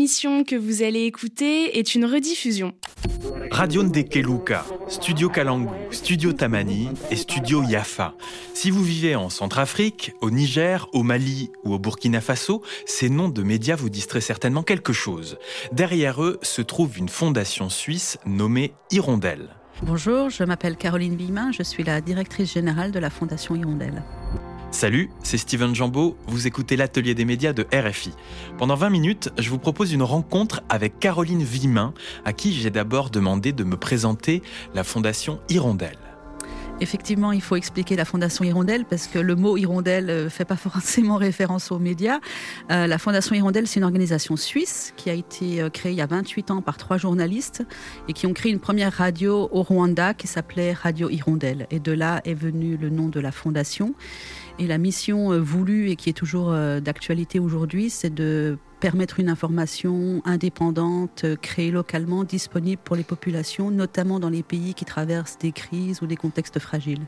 L'émission que vous allez écouter est une rediffusion. Radio Ndekeluka, Studio Kalangu, Studio Tamani et Studio Yafa. Si vous vivez en Centrafrique, au Niger, au Mali ou au Burkina Faso, ces noms de médias vous distraient certainement quelque chose. Derrière eux se trouve une fondation suisse nommée Hirondelle. Bonjour, je m'appelle Caroline Bimin, je suis la directrice générale de la Fondation Hirondelle. Salut, c'est Steven Jambeau, vous écoutez l'atelier des médias de RFI. Pendant 20 minutes, je vous propose une rencontre avec Caroline Vimin, à qui j'ai d'abord demandé de me présenter la fondation Hirondelle. Effectivement, il faut expliquer la Fondation Hirondelle parce que le mot Hirondelle ne euh, fait pas forcément référence aux médias. Euh, la Fondation Hirondelle, c'est une organisation suisse qui a été euh, créée il y a 28 ans par trois journalistes et qui ont créé une première radio au Rwanda qui s'appelait Radio Hirondelle. Et de là est venu le nom de la fondation. Et la mission euh, voulue et qui est toujours euh, d'actualité aujourd'hui, c'est de permettre une information indépendante, euh, créée localement, disponible pour les populations, notamment dans les pays qui traversent des crises ou des contextes fragiles.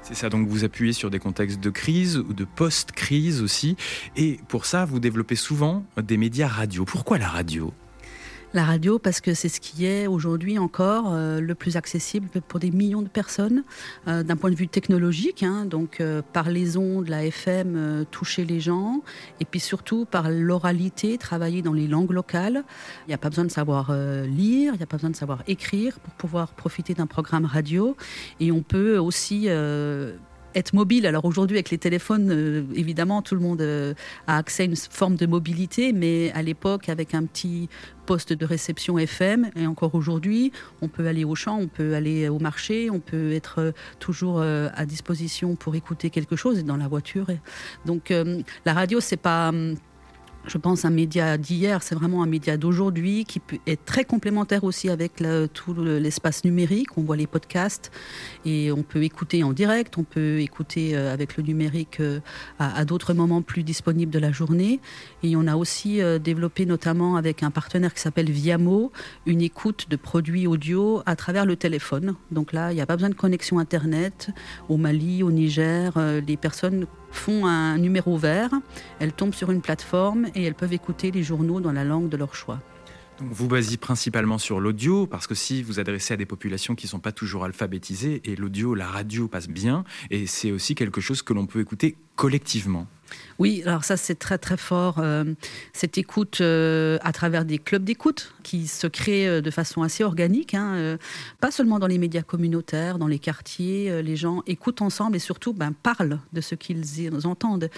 C'est ça, donc vous appuyez sur des contextes de crise ou de post-crise aussi. Et pour ça, vous développez souvent des médias radio. Pourquoi la radio? La radio parce que c'est ce qui est aujourd'hui encore euh, le plus accessible pour des millions de personnes euh, d'un point de vue technologique. Hein, donc euh, par les ondes, la FM, toucher les gens et puis surtout par l'oralité, travailler dans les langues locales. Il n'y a pas besoin de savoir lire, il n'y a pas besoin de savoir écrire pour pouvoir profiter d'un programme radio et on peut aussi être mobile. Alors aujourd'hui, avec les téléphones, euh, évidemment, tout le monde euh, a accès à une forme de mobilité, mais à l'époque, avec un petit poste de réception FM, et encore aujourd'hui, on peut aller au champ, on peut aller au marché, on peut être euh, toujours à disposition pour écouter quelque chose dans la voiture. Donc la radio, c'est pas hum, je pense, un média d'hier, c'est vraiment un média d'aujourd'hui qui est très complémentaire aussi avec tout l'espace numérique. On voit les podcasts et on peut écouter en direct, on peut écouter euh, avec le numérique euh, à, d'autres moments plus disponibles de la journée. Et on a aussi euh, développé notamment avec un partenaire qui s'appelle Viamo une écoute de produits audio à travers le téléphone. Donc là, il n'y a pas besoin de connexion Internet. Au Mali, au Niger, les personnes font un numéro vert, elles tombent sur une plateforme et elles peuvent écouter les journaux dans la langue de leur choix. Donc vous basez principalement sur l'audio, parce que si vous adressez à des populations qui ne sont pas toujours alphabétisées, et l'audio, la radio passe bien, et c'est aussi quelque chose que l'on peut écouter collectivement. Oui, alors ça c'est très très fort, euh, cette écoute euh, à travers des clubs d'écoute qui se créent euh, de façon assez organique, hein, pas seulement dans les médias communautaires, dans les quartiers, les gens écoutent ensemble et surtout ben, parlent de ce qu'ils entendent,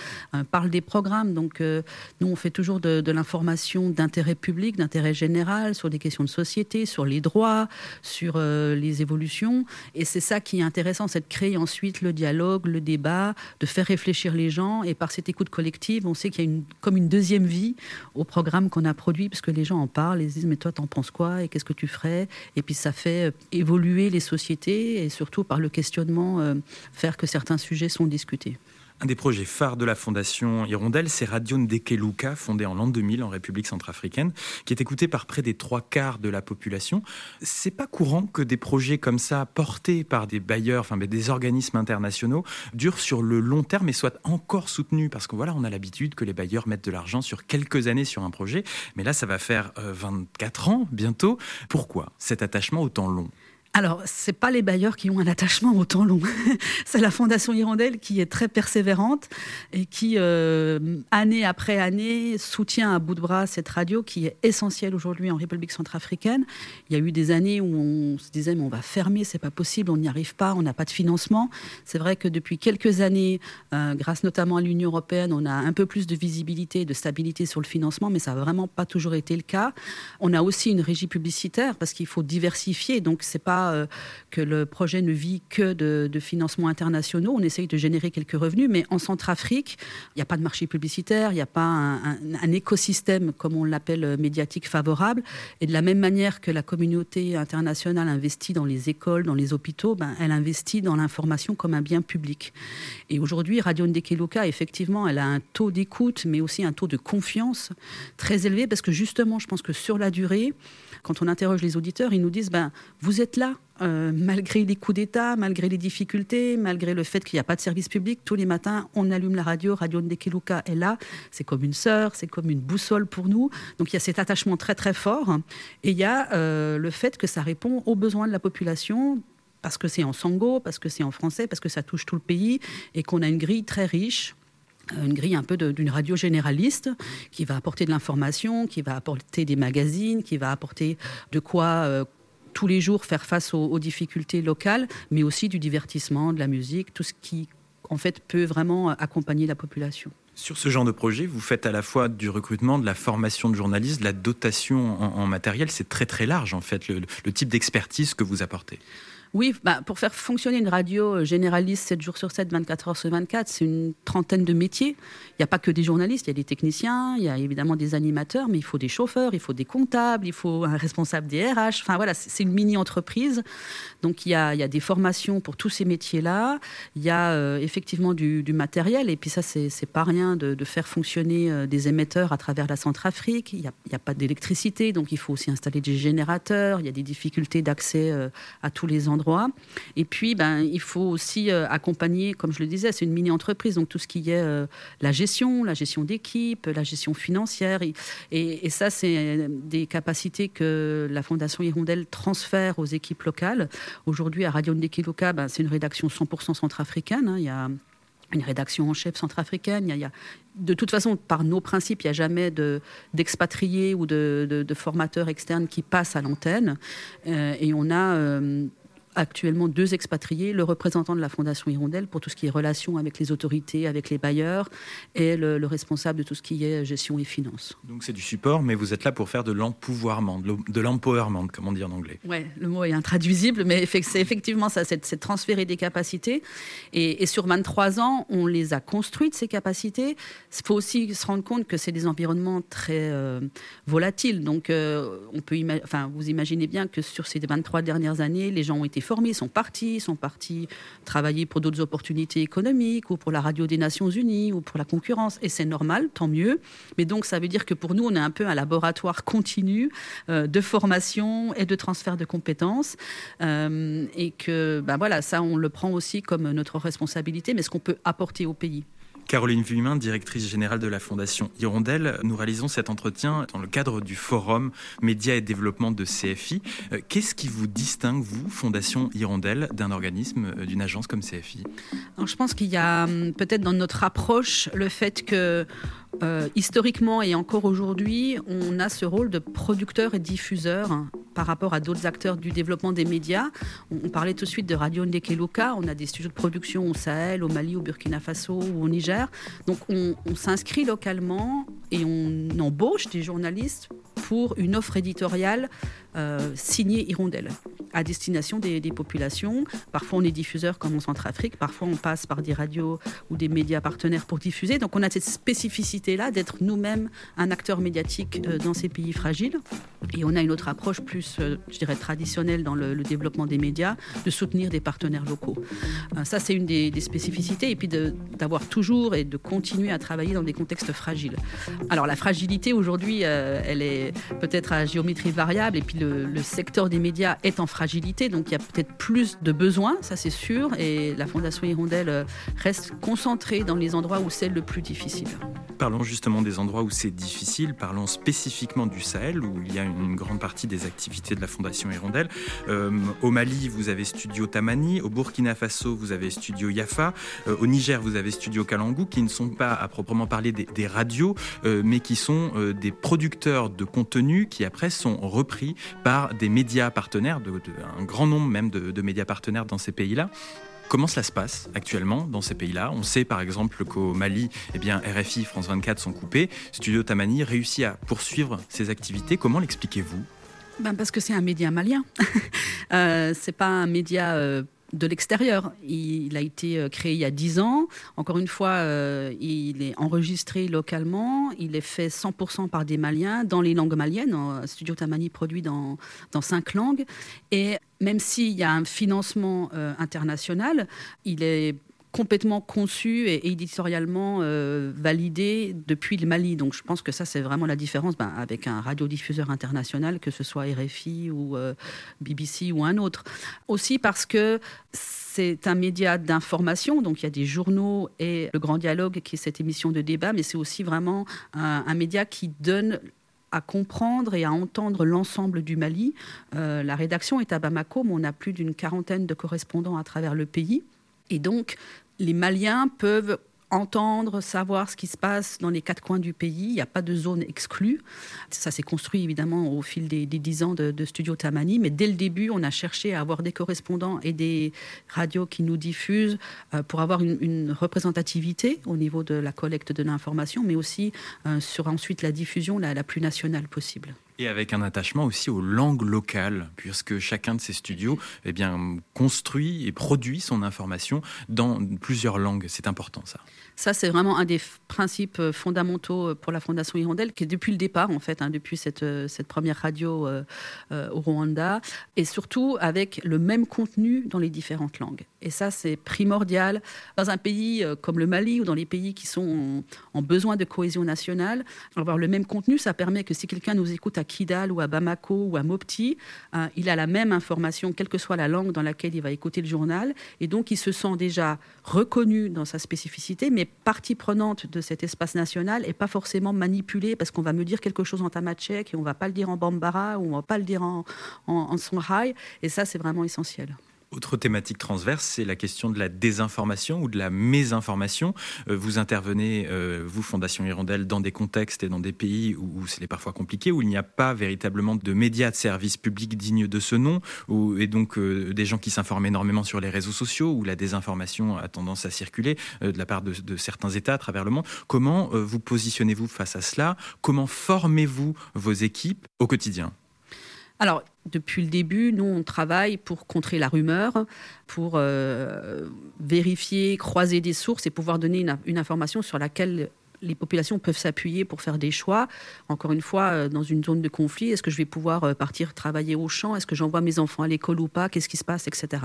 parlent des programmes. Donc nous on fait toujours de, de l'information d'intérêt public, d'intérêt général, sur des questions de société, sur les droits, sur les évolutions. Et c'est ça qui est intéressant, c'est de créer ensuite le dialogue, le débat, de faire réfléchir les gens et par cette écoute collective, on sait qu'il y a une, comme une deuxième vie au programme qu'on a produit, parce que les gens en parlent, ils disent mais toi t'en penses quoi? Et qu'est-ce que tu ferais? Et puis ça fait euh, évoluer les sociétés et surtout par le questionnement euh, faire que certains sujets sont discutés. Un des projets phares de la Fondation Hirondelle, c'est Radio Ndekeluka, fondée en l'an 2000 en République centrafricaine, qui est écoutée par près des trois quarts de la population. C'est pas courant que des projets comme ça, portés par des bailleurs, enfin des organismes internationaux, durent sur le long terme et soient encore soutenus. Parce que voilà, on a l'habitude que les bailleurs mettent de l'argent sur quelques années sur un projet, mais là, ça va faire 24 euh, ans bientôt. Pourquoi cet attachement autant long? Alors, c'est pas les bailleurs qui ont un attachement au temps long. c'est la Fondation Hirondelle qui est très persévérante et qui, euh, année après année, soutient à bout de bras cette radio qui est essentielle aujourd'hui en République centrafricaine. Il y a eu des années où on se disait, mais on va fermer, c'est pas possible, on n'y arrive pas, on n'a pas de financement. C'est vrai que depuis quelques années, euh, grâce notamment à l'Union européenne, on a un peu plus de visibilité, de stabilité sur le financement, mais ça n'a vraiment pas toujours été le cas. On a aussi une régie publicitaire parce qu'il faut diversifier, donc c'est pas euh, que le projet ne vit que de, financements internationaux. On essaye de générer quelques revenus, mais en Centrafrique, il n'y a pas de marché publicitaire, il n'y a pas un, écosystème, comme on l'appelle, euh, médiatique favorable. Et de la même manière que la communauté internationale investit dans les écoles, dans les hôpitaux, ben, elle investit dans l'information comme un bien public. Et aujourd'hui, Radio Ndekeluka, effectivement, elle a un taux d'écoute, mais aussi un taux de confiance très élevé, parce que justement, je pense que sur la durée, quand on interroge les auditeurs, ils nous disent ben, Vous êtes là Euh, malgré les coups d'État, malgré les difficultés, malgré le fait qu'il n'y a pas de service public, tous les matins, on allume la radio, Radio Ndekeluka est là, c'est comme une sœur, c'est comme une boussole pour nous. Donc il y a cet attachement très très fort. Et il y a euh, le fait que ça répond aux besoins de la population, parce que c'est en sango, parce que c'est en français, parce que ça touche tout le pays, et qu'on a une grille très riche une grille un peu d'une radio généraliste qui va apporter de l'information, qui va apporter des magazines, qui va apporter de quoi euh, tous les jours faire face aux, difficultés locales, mais aussi du divertissement, de la musique, tout ce qui en fait peut vraiment accompagner la population. Sur ce genre de projet, vous faites à la fois du recrutement, de la formation de journalistes, de la dotation en, matériel. C'est très très large en fait le type d'expertise que vous apportez. Oui, bah, pour faire fonctionner une radio euh, généraliste 7 jours sur 7, 24 heures sur 24, c'est une trentaine de métiers. Il n'y a pas que des journalistes, il y a des techniciens, il y a évidemment des animateurs, mais il faut des chauffeurs, il faut des comptables, il faut un responsable des RH. Enfin voilà, c'est une mini-entreprise. Donc il y, a, des formations pour tous ces métiers-là. Il y a euh, effectivement du, matériel, et puis ça, c'est pas rien de, faire fonctionner euh, des émetteurs à travers la Centrafrique. Il n'y a, pas d'électricité, donc il faut aussi installer des générateurs. Il y a des difficultés d'accès à tous les endroits et puis, ben, il faut aussi euh, accompagner, comme je le disais, c'est une mini-entreprise, donc tout ce qui est euh, la gestion, la gestion d'équipe, la gestion financière. Et, ça, c'est des capacités que la Fondation Hirondelle transfère aux équipes locales. Aujourd'hui, à Radio Ndekiluka, ben, c'est une rédaction 100% centrafricaine. Hein. Il y a une rédaction en chef centrafricaine. De toute façon, par nos principes, il n'y a jamais d'expatriés ou de, formateurs externes qui passent à l'antenne. Euh, et on a actuellement deux expatriés, le représentant de la Fondation Hirondelle pour tout ce qui est relations avec les autorités, avec les bailleurs, et le, responsable de tout ce qui est gestion et finances. Donc c'est du support, mais vous êtes là pour faire de l'empouvoirment, de l'empowerment, comme on dit en anglais. Oui, le mot est intraduisible, mais c'est effectivement ça, c'est de transférer des capacités. Et, sur 23 ans, on les a construites, ces capacités. Il faut aussi se rendre compte que c'est des environnements très euh, volatiles. Donc euh, on peut enfin, vous imaginez bien que sur ces 23 dernières années, les gens ont été formés, sont partis, sont partis travailler pour d'autres opportunités économiques ou pour la radio des Nations Unies ou pour la concurrence. Et c'est normal, tant mieux. Mais donc ça veut dire que pour nous, on est un peu un laboratoire continu euh, de formation et de transfert de compétences. Euh, et que, ben voilà, ça, on le prend aussi comme notre responsabilité, mais ce qu'on peut apporter au pays. Caroline Vuillemin, directrice générale de la Fondation Hirondelle, nous réalisons cet entretien dans le cadre du forum Médias et Développement de CFI. Euh, qu'est-ce qui vous distingue, vous, Fondation Hirondelle, d'un organisme, euh, d'une agence comme CFI Je pense qu'il y a hum, peut-être dans notre approche le fait que euh, historiquement et encore aujourd'hui, on a ce rôle de producteur et diffuseur hein, par rapport à d'autres acteurs du développement des médias. On, parlait tout de suite de Radio Ndekeluka, on a des studios de production au Sahel, au Mali, au Burkina Faso ou au Niger. Donc on, on s'inscrit localement et on embauche des journalistes pour une offre éditoriale euh, signée Hirondelle à destination des, populations. Parfois, on est diffuseur comme en Centrafrique, parfois, on passe par des radios ou des médias partenaires pour diffuser. Donc, on a cette spécificité-là d'être nous-mêmes un acteur médiatique euh, dans ces pays fragiles. Et on a une autre approche plus, euh, je dirais, traditionnelle dans le, développement des médias, de soutenir des partenaires locaux. ça, c'est une des, spécificités. Et puis, d'avoir toujours et de continuer à travailler dans des contextes fragiles. Alors, la fragilité, aujourd'hui, elle est peut-être à géométrie variable. Et puis, le secteur des médias est en fragilité donc il y a peut-être plus de besoins, ça c'est sûr, et la Fondation Hirondelle reste concentrée dans les endroits où c'est le plus difficile. Parlons justement des endroits où c'est difficile, parlons spécifiquement du Sahel, où il y a une grande partie des activités de la Fondation Hirondelle. Euh, au Mali, vous avez Studio Tamani, au Burkina Faso, vous avez Studio Yafa, euh, au Niger, vous avez Studio Kalangu, qui ne sont pas à proprement parler des, radios, mais qui sont des producteurs de contenu qui après sont repris par des médias partenaires un grand nombre même de, médias partenaires dans ces pays-là. Comment cela se passe actuellement dans ces pays-là? On sait par exemple qu'au Mali, eh RFI, France 24 sont coupés. Studio Tamani réussit à poursuivre ses activités. Comment l'expliquez-vous? Ben Parce que c'est un média malien. euh, c'est pas un média euh, de l'extérieur. Il, a été euh, créé il y a 10 ans. Encore une fois, euh, il est enregistré localement. Il est fait 100% par des Maliens dans les langues maliennes. Studio Tamani produit dans, dans cinq langues. Et même s'il y a un financement euh, international, il est complètement conçu et éditorialement euh, validé depuis le Mali. Donc je pense que ça, c'est vraiment la différence ben, avec un radiodiffuseur international, que ce soit RFI ou euh, BBC ou un autre. Aussi parce que c'est un média d'information, donc il y a des journaux et le Grand Dialogue qui est cette émission de débat, mais c'est aussi vraiment un, média qui donne à comprendre et à entendre l'ensemble du Mali. Euh, la rédaction est à Bamako, mais on a plus d'une quarantaine de correspondants à travers le pays. Et donc, les Maliens peuvent entendre, savoir ce qui se passe dans les quatre coins du pays. Il n'y a pas de zone exclue. Ça s'est construit évidemment au fil des, dix ans de, Studio Tamani, mais dès le début, on a cherché à avoir des correspondants et des radios qui nous diffusent euh, pour avoir une, représentativité au niveau de la collecte de l'information, mais aussi euh, sur ensuite la diffusion la plus nationale possible. Et avec un attachement aussi aux langues locales, puisque chacun de ces studios eh bien, construit et produit son information dans plusieurs langues. C'est important ça. Ça, c'est vraiment un des principes euh, fondamentaux euh, pour la Fondation Hirondelle, qui est depuis le départ, en fait, hein, depuis cette, euh, cette, première radio au Rwanda, et surtout avec le même contenu dans les différentes langues. Et ça, c'est primordial. Dans un pays comme le Mali ou dans les pays qui sont en, besoin de cohésion nationale, avoir le même contenu, ça permet que si quelqu'un nous écoute à Kidal ou à Bamako ou à Mopti, il a la même information, quelle que soit la langue dans laquelle il va écouter le journal, et donc il se sent déjà reconnu dans sa spécificité, mais partie prenante de cet espace national et pas forcément manipulée parce qu'on va me dire quelque chose en tamachek et on va pas le dire en bambara ou on va pas le dire en, en, en songhai. Et ça, c'est vraiment essentiel. Autre thématique transverse, c'est la question de la désinformation ou de la mésinformation. Euh, vous intervenez, euh, vous, Fondation Hirondelle, dans des contextes et dans des pays où, c'est parfois compliqué, où il n'y a pas véritablement de médias de service public dignes de ce nom, et donc euh, des gens qui s'informent énormément sur les réseaux sociaux, où la désinformation a tendance à circuler de la part de, certains États à travers le monde. Comment vous positionnez-vous face à cela? Comment formez-vous vos équipes au quotidien? Alors, depuis le début, nous, on travaille pour contrer la rumeur, pour euh, vérifier, croiser des sources et pouvoir donner une, information sur laquelle les populations peuvent s'appuyer pour faire des choix. Encore une fois, euh, dans une zone de conflit, est-ce que je vais pouvoir euh, partir travailler au champ? Est-ce que j'envoie mes enfants à l'école ou pas? Qu'est-ce qui se passe? Etc.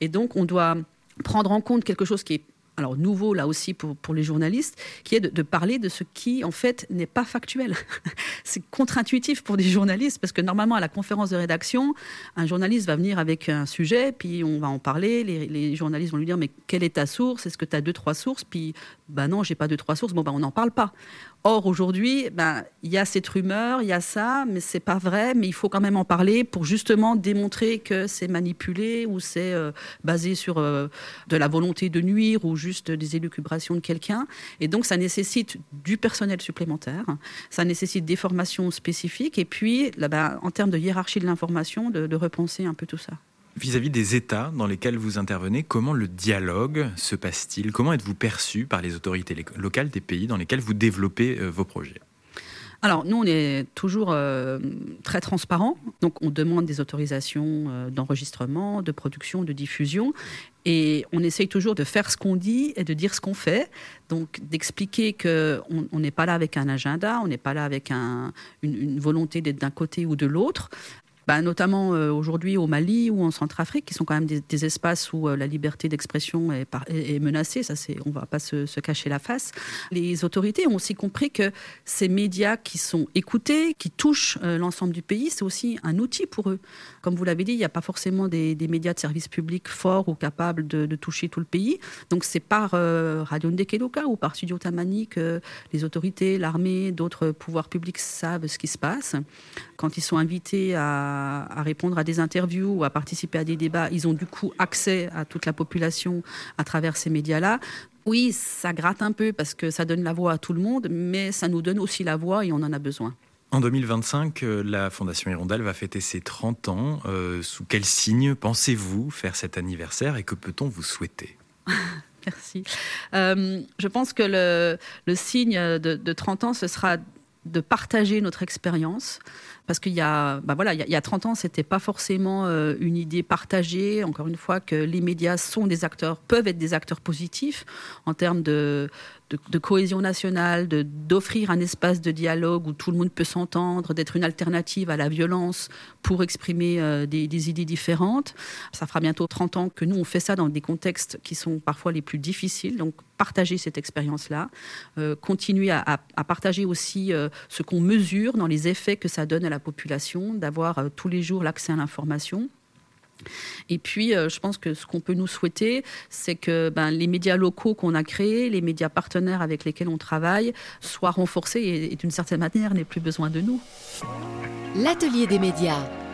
Et donc, on doit prendre en compte quelque chose qui est alors nouveau là aussi pour, pour les journalistes, qui est de, parler de ce qui en fait n'est pas factuel. c'est contre-intuitif pour des journalistes parce que normalement à la conférence de rédaction, un journaliste va venir avec un sujet, puis on va en parler, les, journalistes vont lui dire mais quelle est ta source? Est-ce que tu as deux trois sources? Puis ben non, j'ai pas deux trois sources. Bon ben on n'en parle pas. Or, aujourd'hui, ben, il y a cette rumeur, il y a ça, mais c'est pas vrai, mais il faut quand même en parler pour justement démontrer que c'est manipulé ou c'est euh, basé sur euh, de la volonté de nuire ou juste des élucubrations de quelqu'un. Et donc, ça nécessite du personnel supplémentaire, ça nécessite des formations spécifiques et puis, là, ben, en termes de hiérarchie de l'information, de repenser un peu tout ça. Vis-à-vis des États dans lesquels vous intervenez, comment le dialogue se passe-t-il? Comment êtes-vous perçu par les autorités locales des pays dans lesquels vous développez euh, vos projets? Alors, nous, on est toujours euh, très transparent. Donc, on demande des autorisations euh, d'enregistrement, de production, de diffusion. Et on essaye toujours de faire ce qu'on dit et de dire ce qu'on fait. Donc, d'expliquer qu'on n'est pas là avec un agenda, on n'est pas là avec une, une, volonté d'être d'un côté ou de l'autre. Bah, notamment euh, aujourd'hui au Mali ou en Centrafrique, qui sont quand même des, espaces où euh, la liberté d'expression est, menacée. Ça, c'est, on ne va pas se, cacher la face. Les autorités ont aussi compris que ces médias qui sont écoutés, qui touchent euh, l'ensemble du pays, c'est aussi un outil pour eux. Comme vous l'avez dit, il n'y a pas forcément des, médias de service public forts ou capables de, toucher tout le pays. Donc c'est par Radio Ndekeloka ou par Studio Tamani que les autorités, l'armée, d'autres pouvoirs publics savent ce qui se passe. Quand ils sont invités à à, répondre à des interviews ou à participer à des débats, ils ont du coup accès à toute la population à travers ces médias-là. Oui, ça gratte un peu parce que ça donne la voix à tout le monde, mais ça nous donne aussi la voix et on en a besoin. En 2025, euh, la Fondation Hirondelle va fêter ses 30 ans. Euh, sous quel signe pensez-vous faire cet anniversaire et que peut-on vous souhaiter? Merci. Euh, je pense que le, signe de, de 30 ans, ce sera de partager notre expérience, parce qu'il y a, bah voilà, il y a, 30 ans, c'était pas forcément euh, une idée partagée. Encore une fois, que les médias sont des acteurs, peuvent être des acteurs positifs en termes de, cohésion nationale, d'offrir un espace de dialogue où tout le monde peut s'entendre, d'être une alternative à la violence pour exprimer euh, des, idées différentes. Ça fera bientôt 30 ans que nous, on fait ça dans des contextes qui sont parfois les plus difficiles. Donc, partager cette expérience-là, euh, continuer à, partager aussi ce qu'on mesure dans les effets que ça donne à la population, d'avoir tous les jours l'accès à l'information. Et puis, euh, je pense que ce qu'on peut nous souhaiter, c'est que ben, les médias locaux qu'on a créés, les médias partenaires avec lesquels on travaille, soient renforcés et d'une certaine manière n'aient plus besoin de nous. L'atelier des médias.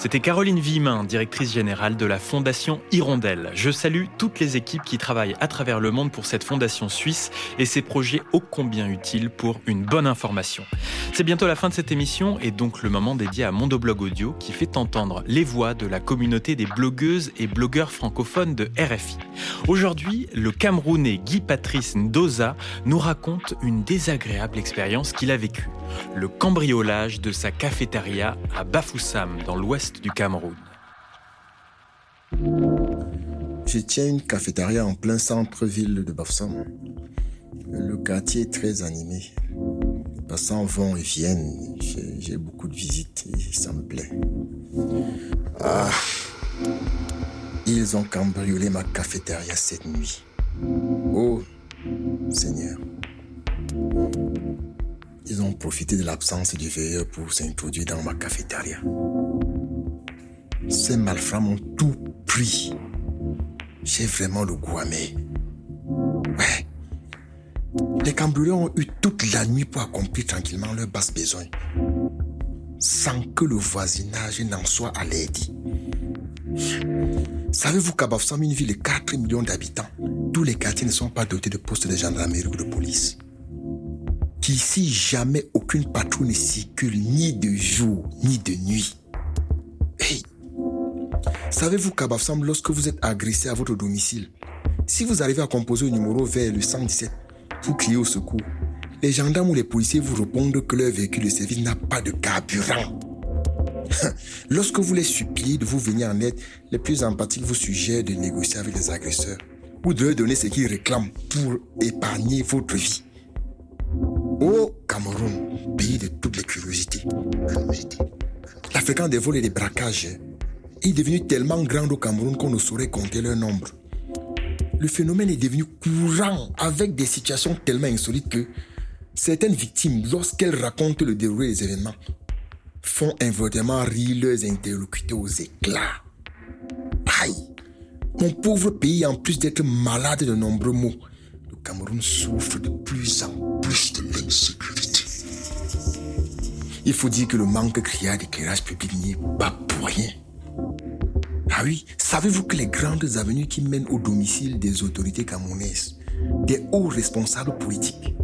C'était Caroline Vimin, directrice générale de la Fondation Hirondelle. Je salue toutes les équipes qui travaillent à travers le monde pour cette fondation suisse et ses projets ô combien utiles pour une bonne information. C'est bientôt la fin de cette émission et donc le moment dédié à Mondoblog Audio qui fait entendre les voix de la communauté des blogueuses et blogueurs francophones de RFI. Aujourd'hui, le Camerounais Guy Patrice Ndoza nous raconte une désagréable expérience qu'il a vécue. Le cambriolage de sa cafétéria à Bafoussam dans l'ouest du Cameroun. Je tiens une cafétéria en plein centre-ville de Bafoussam. Le quartier est très animé. Les passants vont et viennent. J'ai beaucoup de visites et ça me plaît. Ah, ils ont cambriolé ma cafétéria cette nuit. Oh, Seigneur. Ils ont profité de l'absence du veilleur pour s'introduire dans ma cafétéria. Ces malfrats m'ont tout pris. J'ai vraiment le goût amer. Ouais. Les cambrioleurs ont eu toute la nuit pour accomplir tranquillement leurs basses besoins. Sans que le voisinage n'en soit l'aide. Savez-vous qu'à Bafoussam, une ville de 4 millions d'habitants, tous les quartiers ne sont pas dotés de postes de gendarmerie ou de police? Qu'ici, jamais aucune patrouille ne circule ni de jour ni de nuit. Savez-vous qu'à Bafsam, lorsque vous êtes agressé à votre domicile, si vous arrivez à composer au numéro vers le 117, vous criez au secours. Les gendarmes ou les policiers vous répondent que leur véhicule de service n'a pas de carburant. Lorsque vous les suppliez de vous venir en aide, les plus empathiques vous suggèrent de négocier avec les agresseurs ou de leur donner ce qu'ils réclament pour épargner votre vie. Au Cameroun, pays de toutes les curiosités, la fréquence des vols et des braquages est devenu tellement grand au Cameroun qu'on ne saurait compter leur nombre. Le phénomène est devenu courant avec des situations tellement insolites que certaines victimes, lorsqu'elles racontent le déroulé des événements, font involontairement rire leurs interlocuteurs aux éclats. Aïe Mon pauvre pays, en plus d'être malade de nombreux maux, le Cameroun souffre de plus en plus de l'insécurité. Il faut dire que le manque criard d'éclairage public n'y est pas pour rien. Ah oui, savez-vous que les grandes avenues qui mènent au domicile des autorités camerounaises, des hauts responsables politiques,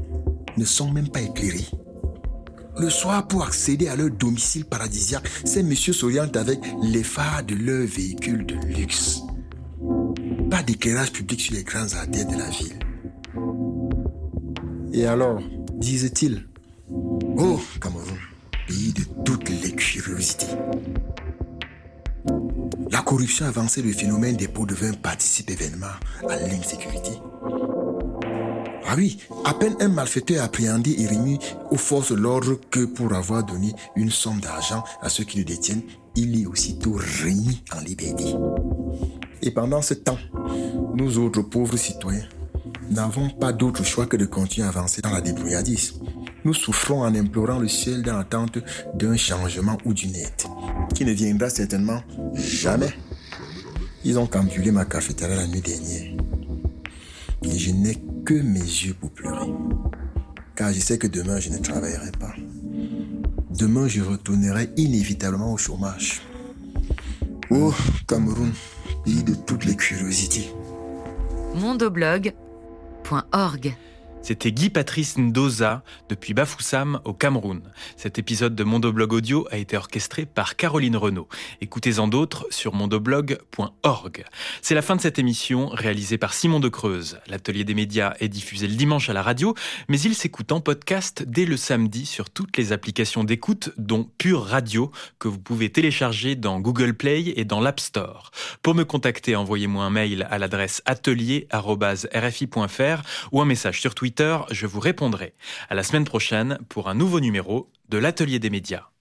ne sont même pas éclairées? Le soir, pour accéder à leur domicile paradisiaque, ces messieurs s'orientent avec les phares de leurs véhicules de luxe. Pas d'éclairage public sur les grandes artères de la ville. Et alors, disent-ils, oh Cameroun, pays de toutes les curiosités. La corruption avancée, le phénomène des pots de vin participe événement à l'insécurité. Ah oui, à peine un malfaiteur appréhendé et remis aux forces de l'ordre que pour avoir donné une somme d'argent à ceux qui le détiennent, il est aussitôt remis en liberté. Et pendant ce temps, nous autres pauvres citoyens n'avons pas d'autre choix que de continuer à avancer dans la débrouillardise. Nous souffrons en implorant le ciel dans l'attente d'un changement ou d'une aide qui ne viendra certainement jamais. Ils ont cambriolé ma cafétéria la nuit dernière. Et je n'ai que mes yeux pour pleurer. Car je sais que demain, je ne travaillerai pas. Demain, je retournerai inévitablement au chômage. Oh, Cameroun, pays de toutes les curiosités. mondoblog.org C'était Guy Patrice Ndoza depuis Bafoussam au Cameroun. Cet épisode de Mondoblog Audio a été orchestré par Caroline Renaud. Écoutez-en d'autres sur mondoblog.org. C'est la fin de cette émission réalisée par Simon de Creuse. L'atelier des médias est diffusé le dimanche à la radio, mais il s'écoute en podcast dès le samedi sur toutes les applications d'écoute, dont Pure Radio, que vous pouvez télécharger dans Google Play et dans l'App Store. Pour me contacter, envoyez-moi un mail à l'adresse atelier.rfi.fr ou un message sur Je vous répondrai. À la semaine prochaine pour un nouveau numéro de l'Atelier des médias.